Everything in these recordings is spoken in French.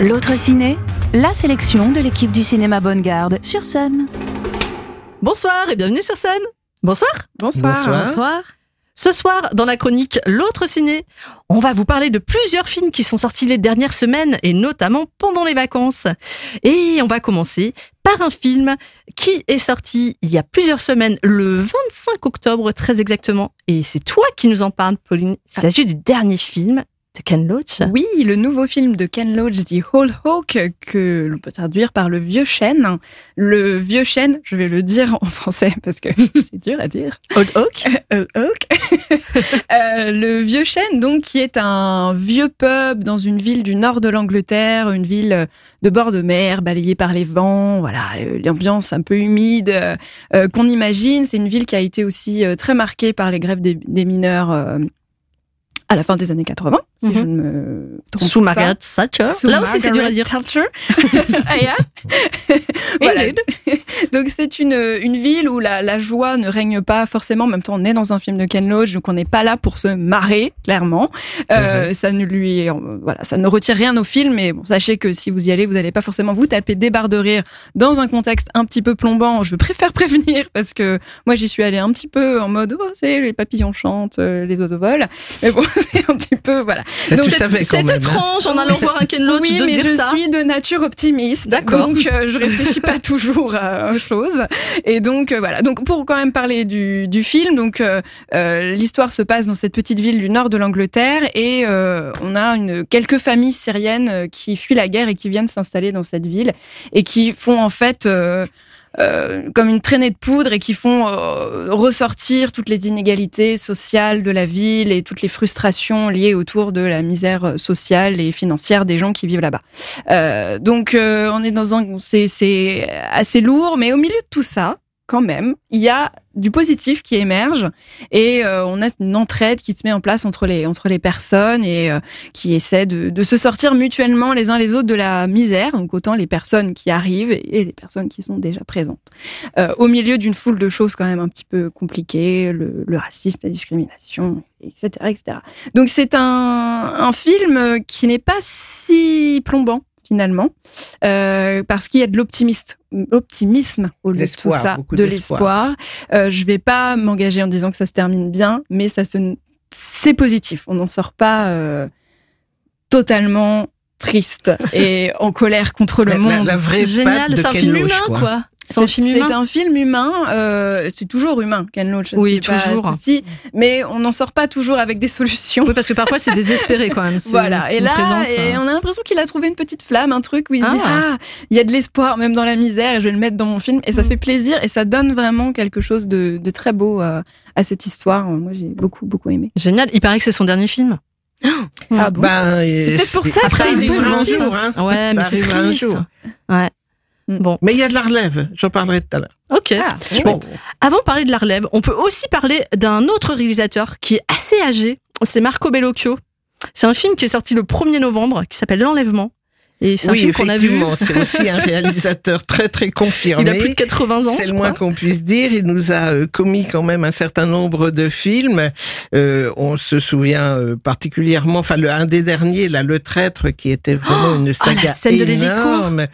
L'autre ciné, la sélection de l'équipe du cinéma Bonne Garde sur scène. Bonsoir et bienvenue sur scène. Bonsoir. Bonsoir. Bonsoir. Ce soir, dans la chronique L'autre ciné, on va vous parler de plusieurs films qui sont sortis les dernières semaines et notamment pendant les vacances. Et on va commencer par un film qui est sorti il y a plusieurs semaines, le 25 octobre très exactement. Et c'est toi qui nous en parles, Pauline. Il s'agit du dernier film de Ken Loach. Oui, le nouveau film de Ken Loach, The Whole Hawk, que l'on peut traduire par le vieux chêne. Le vieux chêne, je vais le dire en français parce que c'est dur à dire. Old Oak. Old Oak. Euh, le vieux chêne, donc, qui est un vieux pub dans une ville du nord de l'Angleterre, une ville de bord de mer, balayée par les vents. Voilà, euh, l'ambiance un peu humide euh, qu'on imagine. C'est une ville qui a été aussi euh, très marquée par les grèves des, des mineurs. euh, à la fin des années 80, si Mhm. je ne me trompe Sous. Margaret Thatcher. Sous Là aussi, c'est dur à dire. Thatcher. Ah. Voilà. Donc c'est une, une ville où la, la joie ne règne pas forcément. En même temps, on est dans un film de Ken Loach, donc on n'est pas là pour se marrer, clairement. Euh, ça ne lui, euh, voilà, ça ne retire rien au film. Mais bon, sachez que si vous y allez, vous n'allez pas forcément vous taper des barres de rire dans un contexte un petit peu plombant. Je préfère prévenir parce que moi j'y suis allée un petit peu en mode oh c'est les papillons chantent, euh, les oiseaux volent. Mais bon, c'est un petit peu voilà. Mais Donc, tu c'est- savais quand C'est même. hein. étrange en allant voir un Ken Loach oui, de mais dire je ça. suis de nature optimiste. D'accord. Donc, euh, je réfléchis pas toujours à- aux choses. Et donc, euh, voilà. Donc, pour quand même parler du, du film, donc, euh, euh, l'histoire se passe dans cette petite ville du nord de l'Angleterre et euh, on a une, quelques familles syriennes euh, qui fuient la guerre et qui viennent s'installer dans cette ville et qui font en fait. Euh, comme une traînée de poudre et qui font euh, ressortir toutes les inégalités sociales de la ville et toutes les frustrations liées autour de la misère sociale et financière des gens qui vivent là-bas. Euh, donc euh, on est dans un c'est assez lourd, mais au milieu de tout ça, quand même, il y a du positif qui émerge et euh, on a une entraide qui se met en place entre les entre les personnes et euh, qui essaie de, se sortir mutuellement les uns les autres de la misère. Donc autant les personnes qui arrivent et les personnes qui sont déjà présentes. Euh, au milieu d'une foule de choses quand même un petit peu compliquées, le, le racisme, la discrimination, etc., etc. Donc c'est un, un film qui n'est pas si plombant finalement, euh, parce qu'il y a de l'optimiste, optimisme au lieu de tout ça, de l'espoir. Euh, je vais pas m'engager en disant que ça se termine bien, mais ça se, c'est positif. On n'en sort pas euh, totalement triste et en colère contre le La, monde. la vraie Génial, c'est un film humain, quoi. quoi. C'est un film C'est humain. un film humain. euh, c'est toujours humain, Ken Loach. Oui, pas toujours. souci, mais on n'en sort pas toujours avec des solutions. Oui, parce que parfois c'est désespéré quand même. Voilà. Et là, présente. et on a l'impression qu'il a trouvé une petite flamme, un truc où il se dit Ah. ah, il y a de l'espoir même dans la misère, et je vais le mettre dans mon film. Et ça Mm. fait plaisir et ça donne vraiment quelque chose de, de très beau euh, à cette histoire. Moi, j'ai beaucoup beaucoup aimé. Génial. Il paraît que c'est son dernier film. Ah bon? Ben, C'est peut-être pour ça que ça arrive est un jour. Hein. Ouais, mais c'est triste. jour. Ouais. Mm. Bon, Mais il y a de la relève. J'en parlerai tout à l'heure. ok. Ah, Bon, avant de parler de la relève, on peut aussi parler d'un autre réalisateur qui est assez âgé. C'est Marco Bellocchio. C'est un film qui est sorti le 1er novembre, qui s'appelle L'Enlèvement. Et c'est un Oui, film qu'on a vu. c'est aussi un réalisateur très très confirmé. Il a plus de 80 ans. C'est le moins qu'on puisse dire. Il nous a euh, commis quand même un certain nombre de films. Euh, on se souvient euh, particulièrement, enfin, le, un des derniers, là, Le Traître, qui était vraiment une ah, la saga l'hélico. énorme.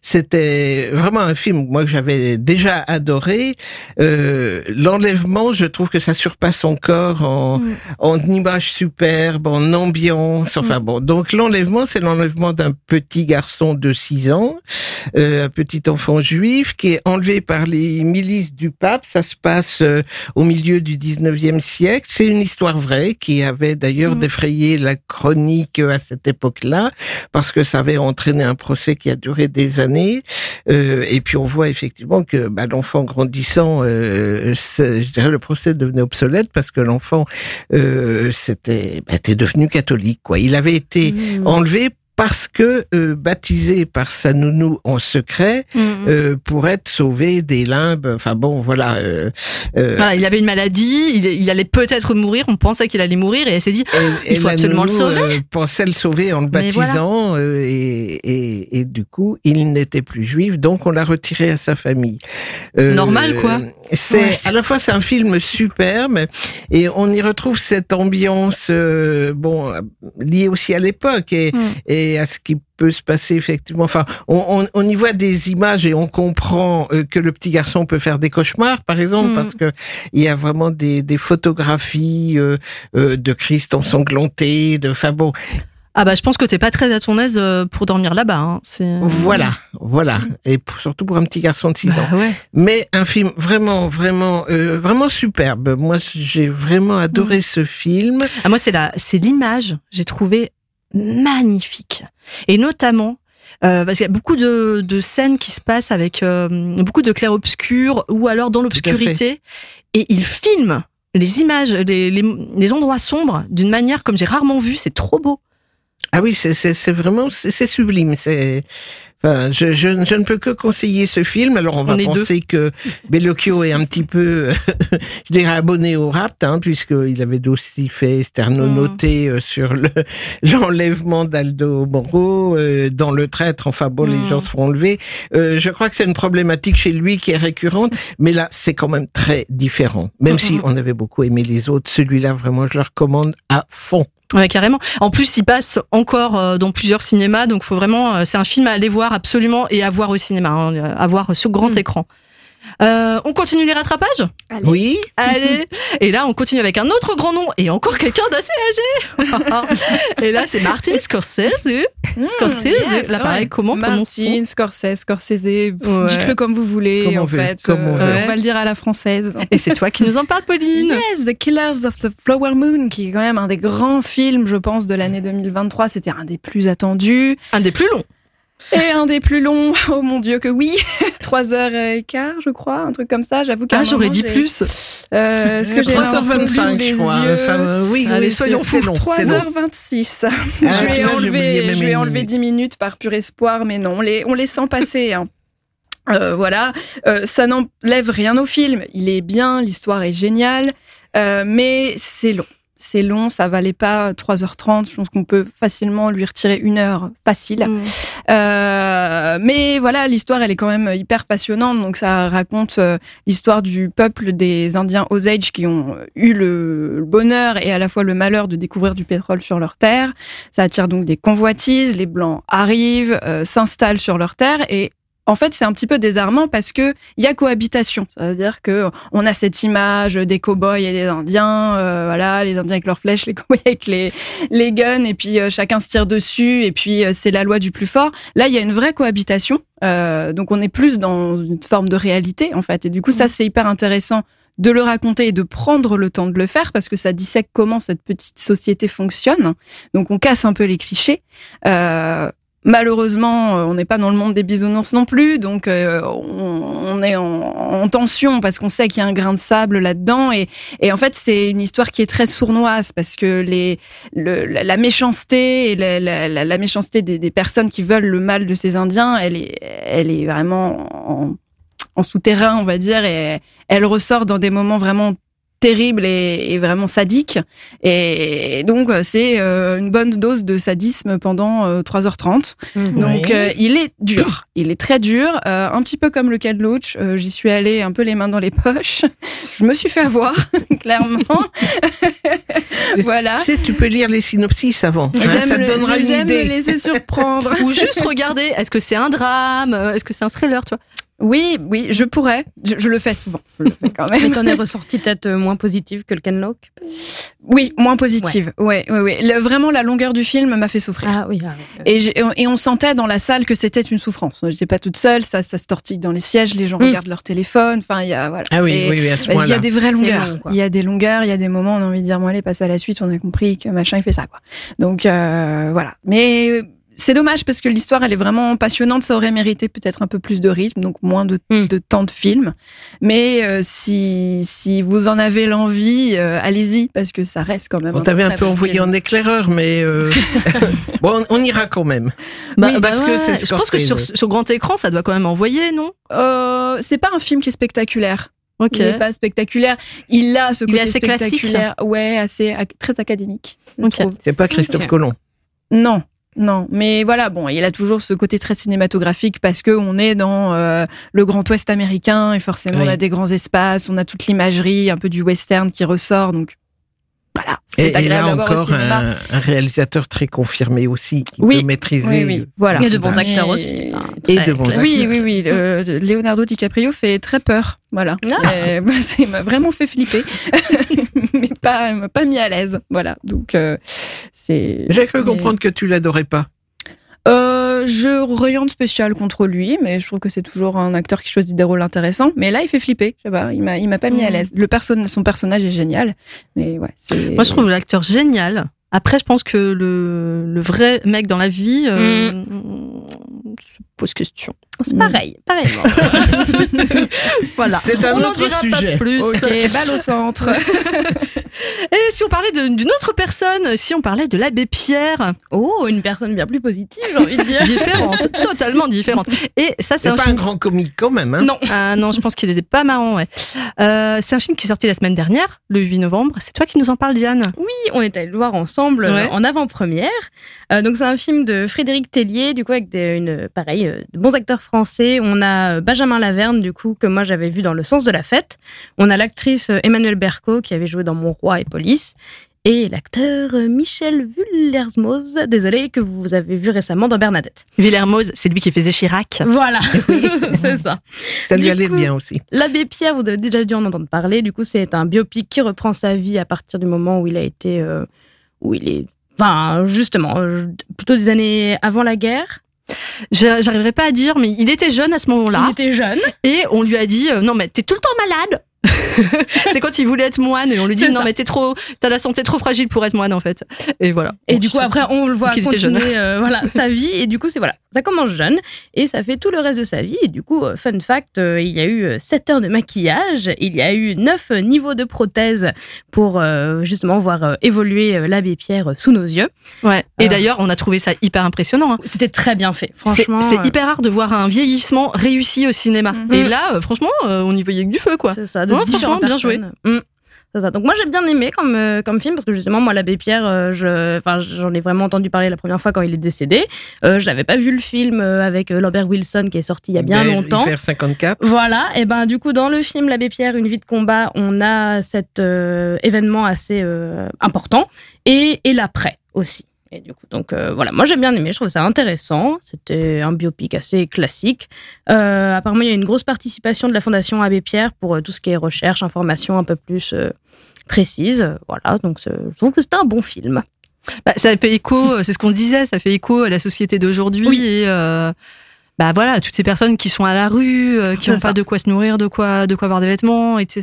C'était vraiment un film, moi, que j'avais déjà adoré. Euh, L'enlèvement, je trouve que ça surpasse encore en, Mm. en image superbe, en ambiance. Enfin bon, donc l'enlèvement, c'est l'enlèvement d'un petit garçon de 6 ans, euh, un petit enfant juif qui est enlevé par les milices du pape. Ça se passe euh, au milieu du 19e siècle. C'est une histoire vraie qui avait d'ailleurs Mhm. défrayé la chronique à cette époque-là parce que ça avait entraîné un procès qui a duré des années. Euh, et puis on voit effectivement que bah, l'enfant grandissant, euh, je dirais le procès devenait obsolète parce que l'enfant euh, c'était bah, était devenu catholique. Quoi. Il avait été Mm. enlevé parce que euh, baptisé par sa nounou en secret Mhm. euh, pour être sauvé des limbes. Enfin bon, voilà. euh, euh, Voilà, il avait une maladie, il, il allait peut-être mourir, on pensait qu'il allait mourir et elle s'est dit et- Il et faut absolument le sauver. euh, pensait le sauver en le voilà. baptisant euh, et, et, et du coup il n'était plus juif, donc on l'a retiré à sa famille. Euh, Normal, quoi. C'est Ouais. à la fois c'est un film superbe et on y retrouve cette ambiance euh, bon liée aussi à l'époque et, Mm. Et à ce qui peut se passer effectivement. Enfin, on, on, on y voit des images et on comprend euh, que le petit garçon peut faire des cauchemars, par exemple, Mm. parce que il y a vraiment des, des photographies euh, euh, de Christ ensanglanté, de. Enfin bon, Ah bah je pense que t'es pas très à ton aise pour dormir là-bas. Hein. C'est- voilà, voilà, et pour- surtout pour un petit garçon de 6 ans. Bah ouais. Mais un film vraiment, vraiment, euh, vraiment superbe. Moi, j'ai vraiment adoré Mm. ce film. Ah, moi, c'est la, c'est l'image. J'ai trouvé magnifique. Et notamment, euh, parce qu'il y a beaucoup de, de scènes qui se passent avec euh, beaucoup de clair-obscur ou alors dans l'obscurité. Et il filme les images, les, les, les endroits sombres d'une manière comme j'ai rarement vu. C'est trop beau. Ah oui, c'est vraiment c'est sublime. C'est enfin, je, je je ne peux que conseiller ce film. Alors on va On penser que Bellocchio est un petit peu, je dirais abonné au rapt, hein, puisqu'il avait aussi fait Sterno Mm. noté euh, sur le l'enlèvement d'Aldo Moro euh, dans le traître. Enfin bon, Mm. les gens se font enlever. Euh, je crois que c'est une problématique chez lui qui est récurrente, mais là c'est quand même très différent. Même Mm, si mm. on avait beaucoup aimé les autres, celui-là vraiment je le recommande à fond. Ouais, carrément. En plus, il passe encore euh, dans plusieurs cinémas, donc faut vraiment. euh, c'est un film à aller voir absolument et à voir au cinéma, hein, à voir sur grand Mm. écran. Euh, on continue les rattrapages Allez. Oui. Allez Et là, on continue avec un autre grand nom et encore quelqu'un d'assez âgé. et là, c'est Martin Scorsese. Mmh, Scorsese, yes, là, pareil, ouais. comment prononce-t-on Martin, Scorsese, Scorsese. Ouais. Dites-le comme vous voulez, Comme on en veut, fait. comme on Euh, veut. on va le dire à la française. Et c'est toi qui nous en parles, Pauline. Yes, The Killers of the Flower Moon, qui est quand même un des grands films, je pense, de l'année 2023. C'était un des plus attendus Un des plus longs. Et un des plus longs. Oh mon dieu que oui, trois heures et quart, je crois, un truc comme ça. J'avoue qu'à Ah, j'aurais dit plus. Euh, Est-ce que j'ai l'info 325, sous les je crois. Enfin, euh, oui, Allez, oui, soyons fous. long, c'est long. 3h26. Ah, je vais oublié enlever, même je vais une enlever minute. 10 minutes par pur espoir, mais non, on les, on les sent passer. hein. Euh, voilà, Euh, ça n'enlève rien au film. Il est bien, l'histoire est géniale, euh, mais c'est long. C'est long, ça valait pas 3h30. Je pense qu'on peut facilement lui retirer une heure facile. Euh, mais voilà, l'histoire, elle est quand même hyper passionnante. Donc, ça raconte euh, l'histoire du peuple des Indiens Osage qui ont eu le, le bonheur et à la fois le malheur de découvrir du pétrole sur leur terre. Ça attire donc des convoitises. Les Blancs arrivent, euh, s'installent sur leur terre et en fait, c'est un petit peu désarmant parce que il y a cohabitation. Ça veut dire que on a cette image des cow-boys et des Indiens, euh, voilà, les Indiens avec leurs flèches, les cow-boys avec les les guns, et puis euh, chacun se tire dessus, et puis euh, c'est la loi du plus fort. Là, il y a une vraie cohabitation, donc on est plus dans une forme de réalité en fait, et du coup, ça c'est hyper intéressant de le raconter et de prendre le temps de le faire parce que ça dissèque comment cette petite société fonctionne. Donc on casse un peu les clichés. Euh, Malheureusement, euh, on n'est pas dans le monde des bisounours non plus, donc euh, on, est en, en tension parce qu'on sait qu'il y a un grain de sable là-dedans. Et, en fait, c'est une histoire qui est très sournoise parce que la, méchanceté et la, méchanceté des, personnes qui veulent le mal de ces Indiens, elle est, elle est vraiment en, en souterrain, on va dire, et elle ressort dans des moments vraiment terribles et, et vraiment sadiques. Et donc, c'est euh, une bonne dose de sadisme pendant euh, 3h30. Donc Oui. euh, il est dur, il est très dur, euh, un petit peu comme le Ken Loach. Euh, J'y suis allée un peu les mains dans les poches. Je me suis fait avoir, clairement. voilà. Tu sais, tu peux lire les synopsis avant. hein, J'aime ça te le- donnera une j'aime me idée. laisser surprendre. Ou juste regarder, est-ce que c'est un drame? Euh, Est-ce que c'est un thriller, tu vois? Oui, oui, je pourrais. Je, je le fais souvent. Je le fais quand Mais même. t'en es ressorti peut-être euh, moins positive que le Ken Loach Oui, moins positive. Ouais, ouais, ouais. Le- vraiment, la longueur du film m'a fait souffrir. Ah oui. ah oui. Et, on sentait dans la salle que c'était une souffrance. J'étais pas toute seule, ça, ça se tortille dans les sièges, les gens Mm. regardent leur téléphone. Enfin, il y a voilà. Ah oui, oui, oui, à ce Il y a des vraies longueurs. il y a des longueurs, il y a des moments où on a envie de dire, bon, allez, passe à la suite, on a compris que machin, il fait ça, quoi. Donc, euh, voilà. Mais c'est dommage parce que l'histoire, elle est vraiment passionnante. Ça aurait mérité peut-être un peu plus de rythme, donc moins de, Mm. de temps de film. Mais euh, si, si vous en avez l'envie, euh, allez-y parce que ça reste quand même. On t'avait un peu envoyé film. en éclaireur, mais euh, bon, on, on ira quand même. Bah, Oui, bah parce que c'est Je pense que sur, grand écran, ça doit quand même envoyer, non? Euh, c'est pas un film qui est spectaculaire. Ok. Il n'est pas spectaculaire. Il a ce Il est côté assez classique. spectaculaire. Ouais, assez très académique. je Ok. trouve. C'est pas Christophe. Colomb. Non, non. Mais voilà, bon, il a toujours ce côté très cinématographique parce que on est dans euh, le Grand Ouest américain et forcément Oui. on a des grands espaces, on a toute l'imagerie, un peu du western qui ressort. Donc voilà, Et, et là encore, un, un réalisateur très confirmé aussi, qui Oui. peut maîtriser. Oui, oui, voilà. Il y a de bons Et- acteurs aussi. Et de bons classique. Oui, oui, oui. le- Leonardo DiCaprio fait très peur. Voilà. Ah. C'est- bah, ça m'a vraiment fait flipper, mais pas, m'a pas mis à l'aise. Voilà. Donc euh, c'est. J'ai cru comprendre que tu l'adorais pas. Euh, je rien de spécial contre lui, mais je trouve que c'est toujours un acteur qui choisit des rôles intéressants. Mais là, il fait flipper. Je sais pas, il m'a, il m'a pas mis à Mhm. l'aise. Le perso- son personnage est génial, mais ouais, c'est. Moi, je trouve l'acteur génial. Après, je pense que le, le vrai mec dans la vie euh, se pose question. C'est pareil, pareil. Voilà. C'est un On autre dira pas sujet. plus. Ok. Ok, balle au centre. Et si on parlait d'une autre personne, si on parlait de l'abbé Pierre, Oh, une personne bien plus positive, j'ai envie de dire. différente, totalement différente. Et ça, c'est un pas un grand comique quand même. Hein Non. Ah non, je pense qu'il était pas marrant, ouais. Euh, c'est un film qui est sorti la semaine dernière, le 8 novembre. C'est toi qui nous en parles, Diane. Oui, on est allé le voir ensemble euh, en avant-première. Euh, donc c'est un film de Frédéric Tellier, du coup avec des, une, pareil, euh, de bons acteurs français. On a euh, Benjamin Laverne, du coup que moi j'avais vu dans Le Sens de la Fête. On a l'actrice euh, Emmanuelle Berco qui avait joué dans Mon Roi et Police. Et l'acteur euh, Michel Vullersmoz, désolé, que vous avez vu récemment dans Bernadette. Villermoz, c'est lui qui faisait Chirac. Voilà, c'est ça. Ça lui allait bien aussi. L'abbé Pierre, vous avez déjà dû en entendre parler. Du coup, c'est un biopic qui reprend sa vie à partir du moment où il a été, euh, où il est, enfin, justement, plutôt des années avant la guerre. J'arriverai pas à dire, mais il était jeune à ce moment-là. Il était jeune. Et on lui a dit euh, non mais t'es tout le temps malade. c'est quand il voulait être moine et on lui dit non ça. mais t'es trop t'as la santé trop fragile pour être moine en fait. Et voilà. Et Bon, du coup, après, on le voit continuer jeune. euh, voilà, sa vie. Et du coup, c'est voilà, ça commence jeune et ça fait tout le reste de sa vie. Et du coup, euh, fun fact, euh, il y a eu 7 heures de maquillage, il y a eu 9 niveaux de prothèses pour euh, justement voir évoluer l'abbé Pierre sous nos yeux. Ouais. Et d'ailleurs on a trouvé ça hyper impressionnant. hein. C'était très bien fait, franchement. c'est hyper rare de voir un vieillissement réussi au cinéma. Mhm. Et là, franchement, on y voyait que du feu, quoi. C'est ça, de Ouais, différentes bien joué. personnes. Mm. C'est ça. Donc moi j'ai bien aimé comme, euh, comme film parce que justement moi l'abbé Pierre, euh, je, enfin j'en ai vraiment entendu parler la première fois quand il est décédé. Euh, je n'avais pas vu le film euh, avec euh, Lambert Wilson qui est sorti il y a bien longtemps. Hiver 54. Voilà, et ben du coup dans le film L'abbé Pierre, une vie de combat, on a cet euh, événement assez euh, important et, et l'après aussi. Et du coup, donc euh, voilà, moi j'ai bien aimé, je trouve ça intéressant. C'était un biopic assez classique. Euh, apparemment, il y a une grosse participation de la Fondation Abbé Pierre pour euh, tout ce qui est recherche, information un peu plus précise. Voilà, donc je trouve que c'était un bon film. Bah, ça fait écho, c'est ce qu'on disait, ça fait écho à la société d'aujourd'hui Oui. et bah voilà, toutes ces personnes qui sont à la rue, euh, qui n'ont pas de quoi se nourrir, de quoi, de quoi avoir des vêtements, etc.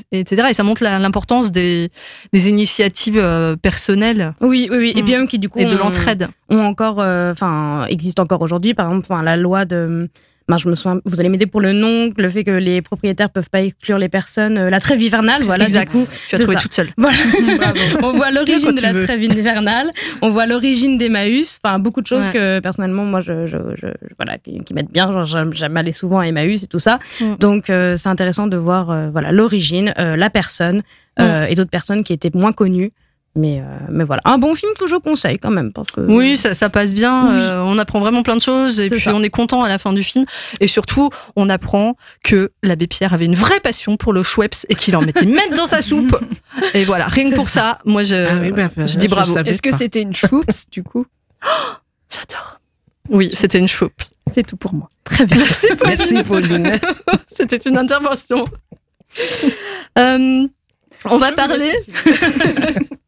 Et ça montre l'importance des, des initiatives euh, personnelles Oui, oui, oui. Et Mm. puis même qui du coup et de l'entraide. ont encore, euh, enfin, existe encore aujourd'hui. Par exemple, enfin, la loi de, ben, je me souviens, vous allez m'aider pour le nom, le fait que les propriétaires peuvent pas exclure les personnes, euh, la trêve hivernale, voilà. exact. Du coup, tu as trouvé ça. toute seule. voilà. on voit l'origine de la veux. trêve hivernale, on voit l'origine d'Emmaüs, enfin, beaucoup de choses Ouais. que personnellement, moi, je, je, je- voilà, qui, qui m'aident bien. Genre, j'aime aller souvent à Emmaüs et tout ça. Mm. Donc, euh, c'est intéressant de voir, euh, voilà, l'origine, euh, la personne euh, et d'autres personnes qui étaient moins connues. Mais, euh, mais voilà, un bon film que je conseille quand même. Parce que, Oui, ça, ça passe bien. Oui. euh, on apprend vraiment plein de choses et puis ça. on est content à la fin du film. Et surtout, on apprend que l'abbé Pierre avait une vraie passion pour le Schweppes et qu'il en mettait même dans sa soupe. Et voilà, rien que pour ça, moi je, Ah oui, bah, bah, je dis bravo. Est-ce que c'était une choups du coup? J'adore. Oui, c'était une Schweppes. C'est tout pour moi. Très bien. Merci, Pauline. Merci Pauline. C'était une intervention. Euh, on va parler.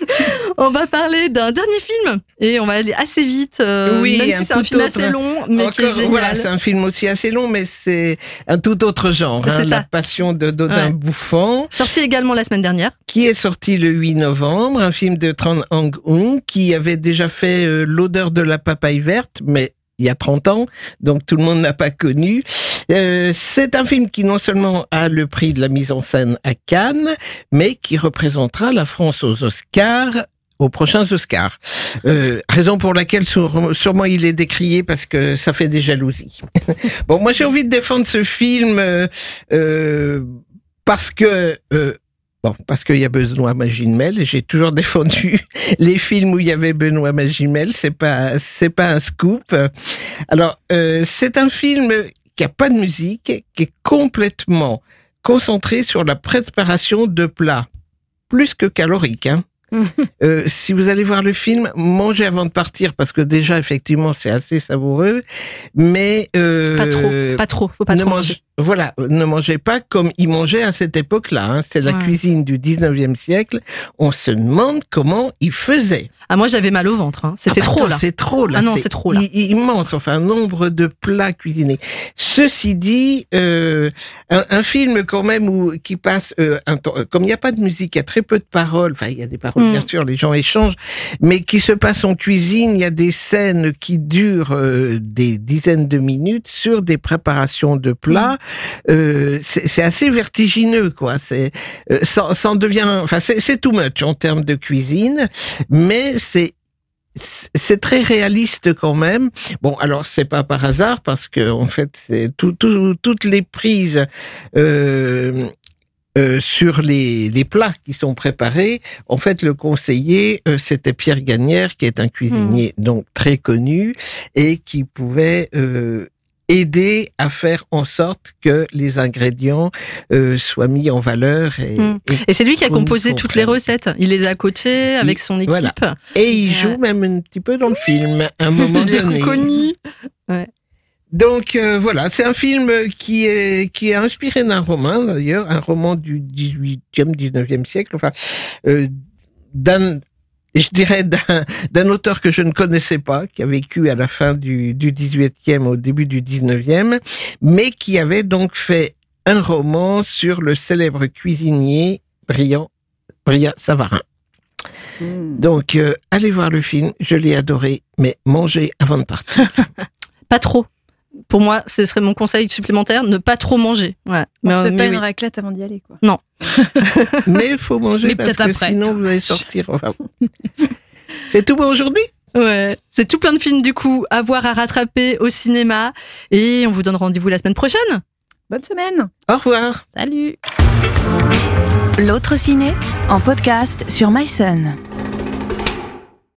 On va parler d'un dernier film et on va aller assez vite. euh, Oui, même un si c'est un film autre. assez long, mais qui est Encore- génial. Voilà, c'est un film aussi assez long, mais c'est un tout autre genre. C'est hein, ça. La passion de Dodin Ouais. Bouffant, Sorti également la semaine dernière. qui est sorti le 8 novembre, un film de Tran Hang Hung, qui avait déjà fait euh, L'odeur de la papaye verte, mais il y a 30 ans, donc tout le monde n'a pas connu. Euh, c'est un film qui non seulement a le prix de la mise en scène à Cannes, mais qui représentera la France aux Oscars aux prochains Oscars. Euh, raison pour laquelle sûre- sûrement il est décrié parce que ça fait des jalousies. bon, moi j'ai envie de défendre ce film euh, euh, parce que euh, Bon, parce qu'il y a Benoît Magimel, j'ai toujours défendu les films où il y avait Benoît Magimel, c'est pas, c'est pas un scoop. Alors, c'est un film qui a pas de musique, qui est complètement concentré sur la préparation de plats, plus que calorique. Hein. Euh, si vous allez voir le film, mangez avant de partir parce que déjà effectivement c'est assez savoureux, mais euh, Pas trop, pas trop, faut pas ne trop mange- manger. Voilà, ne mangez pas comme ils mangeaient à cette époque-là. hein. C'est la Ouais. cuisine du 19e siècle. On se demande comment ils faisaient. Ah, moi j'avais mal au ventre. hein. C'était Ah bah trop là. C'est trop là. Ah non, c'est trop, là. Immense, enfin nombre de plats cuisinés. Ceci dit, euh, un, un film quand même où qui passe un temps, comme il n'y a pas de musique, il y a très peu de paroles. Enfin, il y a des paroles Mm. bien sûr, les gens échangent, mais qui se passe en cuisine. Il y a des scènes qui durent euh, des dizaines de minutes sur des préparations de plats. Euh, c'est assez vertigineux, quoi. C'est euh, ça, ça en devient, enfin, c'est too much en termes de cuisine, mais c'est c'est très réaliste quand même. Bon, alors c'est pas par hasard parce que en fait, tout, tout- toutes les prises euh, euh, sur les, les plats qui sont préparés. En fait, le conseiller, euh, c'était Pierre Gagnère, qui est un cuisinier donc très connu et qui pouvait euh, aider à faire en sorte que les ingrédients euh, soient mis en valeur et, Mm. et Et c'est lui qui a composé toutes les recettes. Il les a coachées avec son équipe. voilà. Et il Ouais. joue même un petit peu dans le film, à un moment Je donné. reconnu. Donc euh, voilà, c'est un film qui est qui est inspiré d'un roman d'ailleurs, un roman du 18e, 19e siècle, enfin euh, d'un je dirais d'un d'un auteur que je ne connaissais pas, qui a vécu à la fin du, du 18e, au début du 19e, mais qui avait donc fait un roman sur le célèbre cuisinier Briand, Bria Savarin. Donc, euh, allez voir le film, je l'ai adoré, mais mangez avant de partir. Pas trop. Pour moi, ce serait mon conseil supplémentaire, ne pas trop manger. Voilà. On se fait mais pas oui. une raclette avant d'y aller, quoi. mais il faut manger Mais parce que après. sinon vous allez sortir. Enfin, C'est tout pour aujourd'hui? Ouais, c'est tout plein de films du coup à voir, à rattraper au cinéma. Et on vous donne rendez-vous la semaine prochaine. Bonne semaine Au revoir Salut L'autre ciné en podcast sur MySun.